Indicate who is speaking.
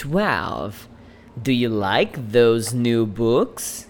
Speaker 1: 12. Do you like those new books?